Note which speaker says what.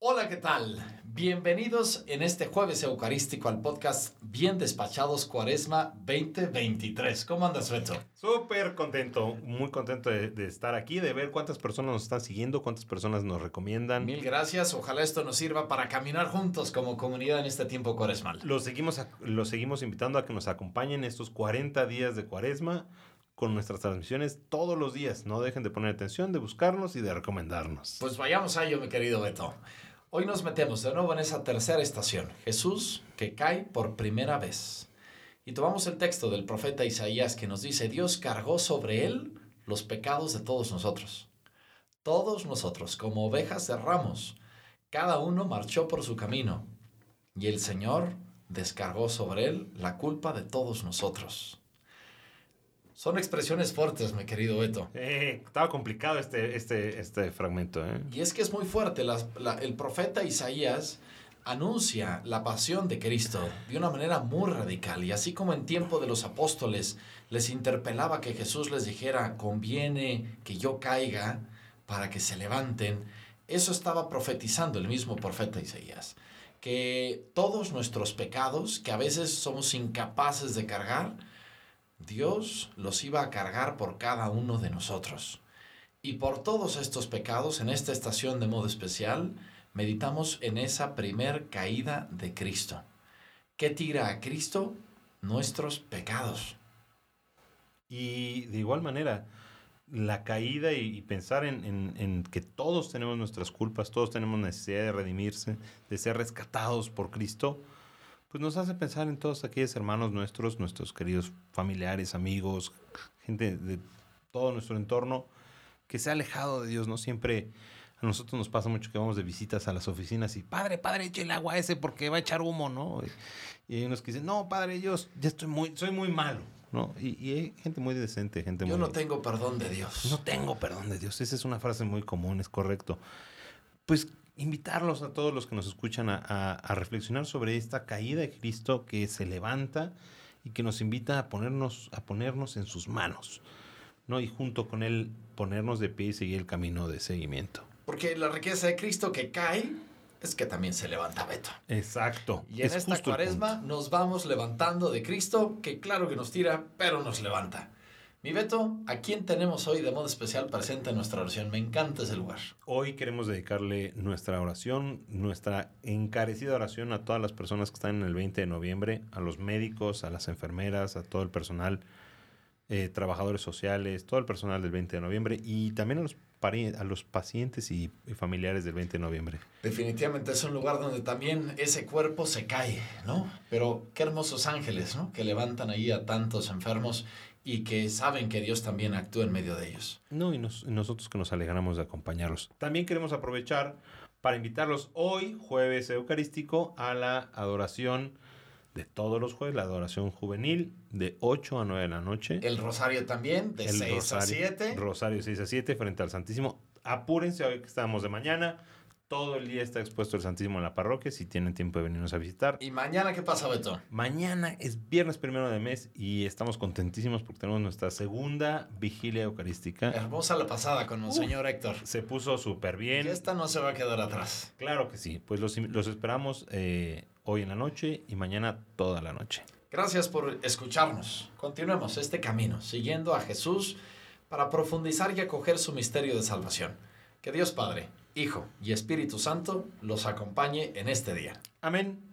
Speaker 1: Hola, ¿qué tal? Bienvenidos en este jueves eucarístico al podcast Bien Despachados Cuaresma 2023. ¿Cómo andas, Beto?
Speaker 2: Súper contento, muy contento de, de, estar aquí, de ver cuántas personas nos están siguiendo, cuántas personas nos recomiendan.
Speaker 1: Mil gracias, ojalá esto nos sirva para caminar juntos como comunidad en este tiempo cuaresmal.
Speaker 2: Los seguimos, los seguimos invitando a que nos acompañen estos 40 días de Cuaresma con nuestras transmisiones todos los días. No dejen de poner atención, de buscarnos y de recomendarnos.
Speaker 1: Pues vayamos a ello, mi querido Beto. Hoy nos metemos de nuevo en esa tercera estación, Jesús que cae por primera vez. Y tomamos el texto del profeta Isaías que nos dice, Dios cargó sobre él los pecados de todos nosotros. Todos nosotros, como ovejas de ramos, cada uno marchó por su camino, y el Señor descargó sobre él la culpa de todos nosotros. Son expresiones fuertes, mi querido Beto.
Speaker 2: Eh, estaba complicado este, este, este fragmento. ¿eh?
Speaker 1: Y es que es muy fuerte. La, la, el profeta Isaías anuncia la pasión de Cristo de una manera muy radical. Y así como en tiempo de los apóstoles les interpelaba que Jesús les dijera, conviene que yo caiga para que se levanten, eso estaba profetizando el mismo profeta Isaías. Que todos nuestros pecados, que a veces somos incapaces de cargar, Dios los iba a cargar por cada uno de nosotros. Y por todos estos pecados, en esta estación de modo especial, meditamos en esa primer caída de Cristo. ¿Qué tira a Cristo? Nuestros pecados.
Speaker 2: Y de igual manera, la caída y, pensar en, que todos tenemos nuestras culpas, todos tenemos necesidad de redimirse, de ser rescatados por Cristo, pues nos hace pensar en todos aquellos hermanos nuestros, nuestros queridos familiares, amigos, gente de todo nuestro entorno que se ha alejado de Dios, ¿no? Siempre a nosotros nos pasa mucho que vamos de visitas a las oficinas y, padre, padre, eche el agua ese porque va a echar humo, ¿no? Y, hay unos que dicen, no, padre, yo ya estoy muy, soy muy malo, ¿no? Y, y hay gente muy decente, gente
Speaker 1: yo
Speaker 2: muy...
Speaker 1: no tengo perdón de Dios.
Speaker 2: No tengo perdón de Dios. Esa es una frase muy común, es correcto. Pues invitarlos a todos los que nos escuchan a, a, a, reflexionar sobre esta caída de Cristo que se levanta y que nos invita a ponernos, a ponernos en sus manos, ¿no? Y junto con Él ponernos de pie y seguir el camino de seguimiento.
Speaker 1: Porque la riqueza de Cristo que cae es que también se levanta Beto.
Speaker 2: Exacto.
Speaker 1: Y en es esta cuaresma nos vamos levantando de Cristo, que claro que nos tira, pero nos levanta. Mi Beto, ¿a quién tenemos hoy de modo especial presente en nuestra oración? Me encanta ese lugar.
Speaker 2: Hoy queremos dedicarle nuestra oración, nuestra encarecida oración a todas las personas que están en el 20 de noviembre, a los médicos, a las enfermeras, a todo el personal, eh, trabajadores sociales, todo el personal del 20 de noviembre y también a los, a los pacientes y, y familiares del 20 de noviembre.
Speaker 1: Definitivamente es un lugar donde también ese cuerpo se cae, ¿no? Pero qué hermosos ángeles, ¿no? Que levantan ahí a tantos enfermos y que saben que Dios también actúa en medio de ellos.
Speaker 2: No, y, nos, y nosotros que nos alegramos de acompañarlos. También queremos aprovechar para invitarlos hoy, jueves eucarístico, a la adoración de todos los jueves, la adoración juvenil, de 8 a 9 de la noche.
Speaker 1: El rosario también, de
Speaker 2: El
Speaker 1: 6
Speaker 2: rosario,
Speaker 1: a 7.
Speaker 2: Rosario 6 a 7, frente al Santísimo. Apúrense hoy que estamos de mañana. Todo el día está expuesto el Santísimo en la parroquia, si tienen tiempo de venirnos a visitar.
Speaker 1: ¿Y mañana qué pasa, Beto?
Speaker 2: Mañana es viernes primero de mes y estamos contentísimos porque tenemos nuestra segunda vigilia eucarística.
Speaker 1: Hermosa la pasada con Monseñor
Speaker 2: Uf,
Speaker 1: Héctor.
Speaker 2: Se puso súper bien.
Speaker 1: Y esta no se va a quedar atrás.
Speaker 2: Claro que sí. Pues los, los esperamos eh, hoy en la noche y mañana toda la noche.
Speaker 1: Gracias por escucharnos. Continuemos este camino, siguiendo a Jesús para profundizar y acoger su misterio de salvación. Que Dios Padre, Hijo y Espíritu Santo los acompañe en este día.
Speaker 2: Amén.